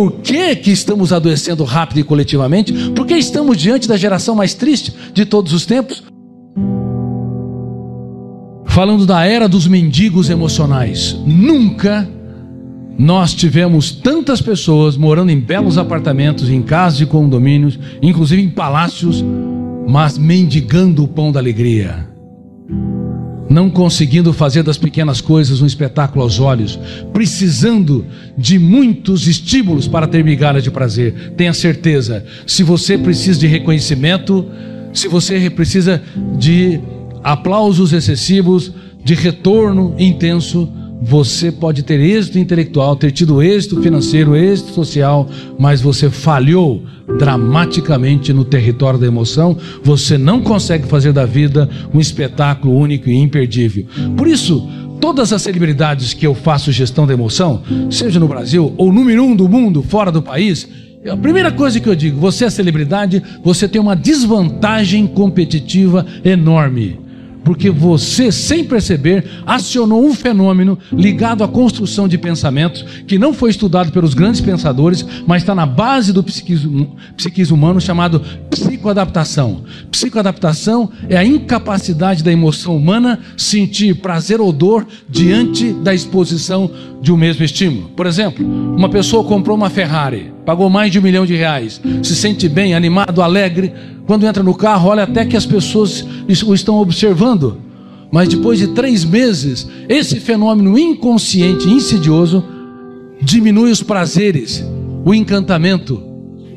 Por que, que estamos adoecendo rápido e coletivamente? Porque estamos diante da geração mais triste de todos os tempos? Falando da era dos mendigos emocionais. Nunca nós tivemos tantas pessoas morando em belos apartamentos, em casas de condomínios, inclusive em palácios, mas mendigando o pão da alegria. Não conseguindo fazer das pequenas coisas um espetáculo aos olhos, precisando de muitos estímulos para ter migalhas de prazer. Tenha certeza, se você precisa de reconhecimento, se você precisa de aplausos excessivos, de retorno intenso, você pode ter êxito intelectual, ter tido êxito financeiro, êxito social, mas você falhou dramaticamente no território da emoção. Você não consegue fazer da vida um espetáculo único e imperdível. Por isso, todas as celebridades que eu faço gestão da emoção, seja no Brasil ou número um do mundo, fora do país, a primeira coisa que eu digo, você é celebridade, você tem uma desvantagem competitiva enorme porque você, sem perceber, acionou um fenômeno ligado à construção de pensamentos que não foi estudado pelos grandes pensadores, mas está na base do psiquismo, psiquismo humano chamado psicoadaptação. Psicoadaptação é a incapacidade da emoção humana sentir prazer ou dor diante da exposição de um mesmo estímulo. Por exemplo, uma pessoa comprou uma Ferrari, pagou mais de um milhão de reais, se sente bem, animado, alegre quando entra no carro, olha até que as pessoas o estão observando. Mas depois de três meses, esse fenômeno inconsciente, insidioso, diminui os prazeres, o encantamento.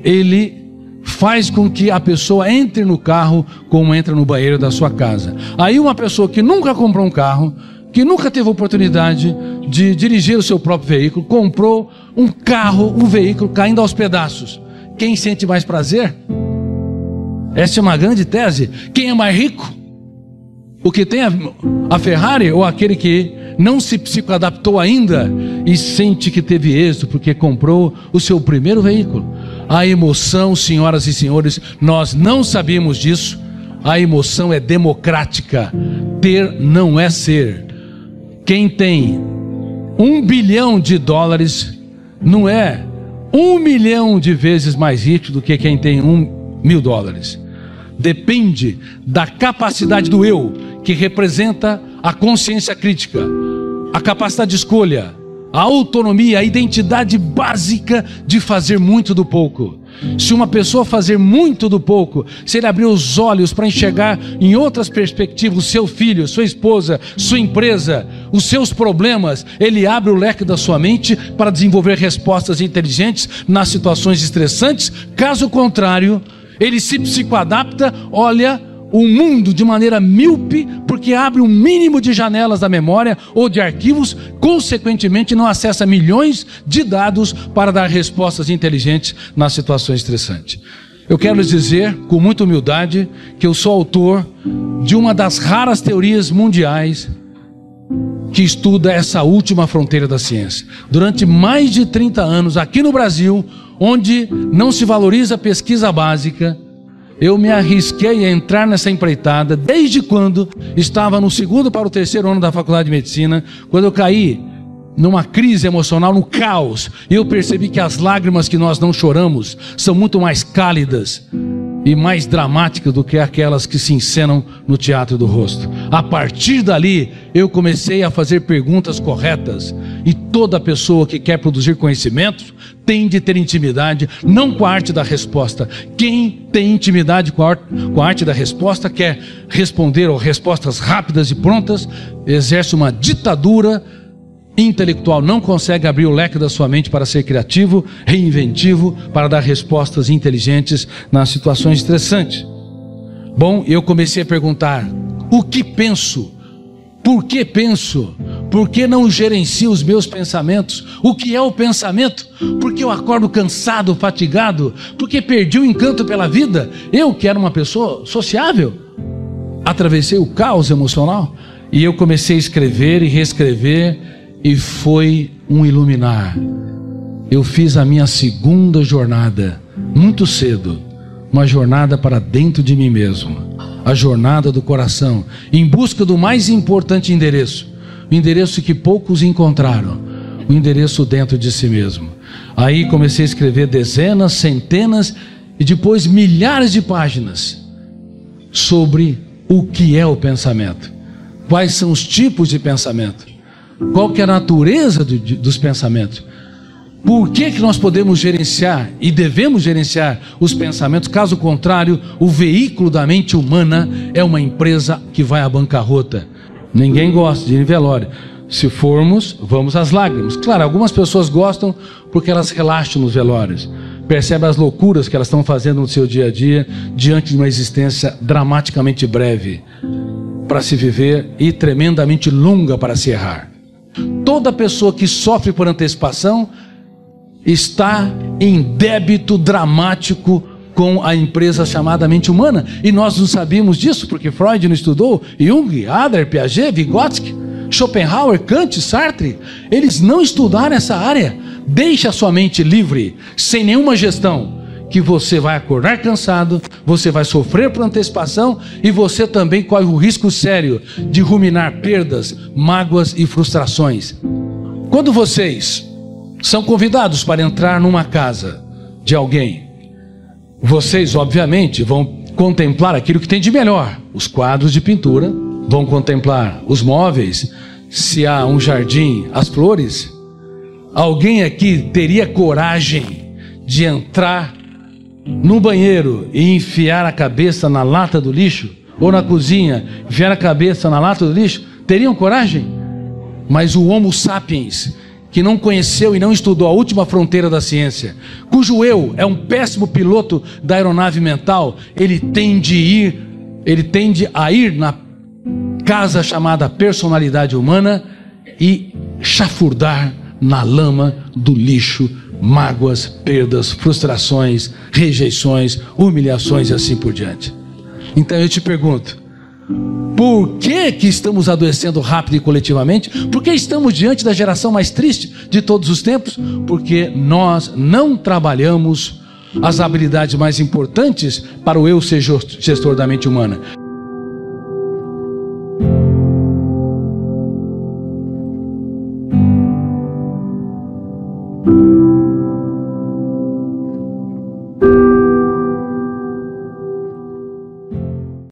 Ele faz com que a pessoa entre no carro como entra no banheiro da sua casa. Aí uma pessoa que nunca comprou um carro, que nunca teve oportunidade de dirigir o seu próprio veículo, comprou um carro, um veículo caindo aos pedaços. Quem sente mais prazer? Essa é uma grande tese. Quem é mais rico? O que tem a, a Ferrari ou aquele que não se psicoadaptou ainda e sente que teve êxito porque comprou o seu primeiro veículo? A emoção, senhoras e senhores, nós não sabíamos disso. A emoção é democrática. Ter não é ser. Quem tem um bilhão de dólares não é um milhão de vezes mais rico do que quem tem um mil dólares depende da capacidade do eu, que representa a consciência crítica, a capacidade de escolha, a autonomia, a identidade básica de fazer muito do pouco. Se uma pessoa fazer muito do pouco, se ele abrir os olhos para enxergar em outras perspectivas o seu filho, sua esposa, sua empresa, os seus problemas, ele abre o leque da sua mente para desenvolver respostas inteligentes nas situações estressantes. Caso contrário, ele se psicoadapta, olha o mundo de maneira míope, porque abre um mínimo de janelas da memória ou de arquivos, consequentemente não acessa milhões de dados para dar respostas inteligentes nas situações estressantes. Eu quero lhes dizer, com muita humildade, que eu sou autor de uma das raras teorias mundiais que estuda essa última fronteira da ciência. Durante mais de 30 anos, aqui no Brasil, onde não se valoriza a pesquisa básica, eu me arrisquei a entrar nessa empreitada desde quando estava no segundo para o terceiro ano da faculdade de medicina, quando eu caí numa crise emocional, no caos, e eu percebi que as lágrimas que nós não choramos são muito mais cálidas e mais dramáticas do que aquelas que se encenam no teatro do rosto. A partir dali, eu comecei a fazer perguntas corretas, e toda pessoa que quer produzir conhecimento tem de ter intimidade, não com a arte da resposta. Quem tem intimidade com a, arte, da resposta, quer responder ou respostas rápidas e prontas, exerce uma ditadura intelectual não consegue abrir o leque da sua mente para ser criativo, reinventivo, para dar respostas inteligentes nas situações estressantes. Bom, eu comecei a perguntar: o que penso? Por que penso? Por que não gerencio os meus pensamentos? O que é o pensamento? Por que eu acordo cansado, fatigado? Porque perdi o encanto pela vida? Eu que era uma pessoa sociável, atravessei o caos emocional e eu comecei a escrever e reescrever e foi um iluminar. Eu fiz a minha segunda jornada, muito cedo, uma jornada para dentro de mim mesmo, a jornada do coração, em busca do mais importante endereço, o endereço que poucos encontraram, o endereço dentro de si mesmo. Aí comecei a escrever dezenas, centenas e depois milhares de páginas sobre o que é o pensamento, quais são os tipos de pensamento, qual que é a natureza do, dos pensamentos, por que, que nós podemos gerenciar e devemos gerenciar os pensamentos? Caso contrário, o veículo da mente humana é uma empresa que vai à bancarrota. Ninguém gosta de ir em velório. Se formos, vamos às lágrimas. Claro, algumas pessoas gostam porque elas relaxam nos velórios, percebem as loucuras que elas estão fazendo no seu dia a dia diante de uma existência dramaticamente breve para se viver e tremendamente longa para se errar. Toda pessoa que sofre por antecipação está em débito dramático com a empresa chamada mente humana. E nós não sabíamos disso porque Freud não estudou, Jung, Adler, Piaget, Vygotsky, Schopenhauer, Kant, Sartre. Eles não estudaram essa área. Deixe a sua mente livre, sem nenhuma gestão, que você vai acordar cansado, você vai sofrer por antecipação e você também corre o risco sério de ruminar perdas, mágoas e frustrações. Quando vocês são convidados para entrar numa casa de alguém. Vocês, obviamente, vão contemplar aquilo que tem de melhor: os quadros de pintura, vão contemplar os móveis, se há um jardim, as flores. Alguém aqui teria coragem de entrar no banheiro e enfiar a cabeça na lata do lixo? Ou na cozinha, enfiar a cabeça na lata do lixo? Teriam coragem? Mas o Homo sapiens que não conheceu e não estudou a última fronteira da ciência, cujo eu é um péssimo piloto da aeronave mental, ele tende a ir, ele tende a ir na casa chamada personalidade humana e chafurdar na lama do lixo mágoas, perdas, frustrações, rejeições, humilhações e assim por diante. Então eu te pergunto, por que, que estamos adoecendo rápido e coletivamente? Por que estamos diante da geração mais triste de todos os tempos? Porque nós não trabalhamos as habilidades mais importantes para o eu ser gestor da mente humana.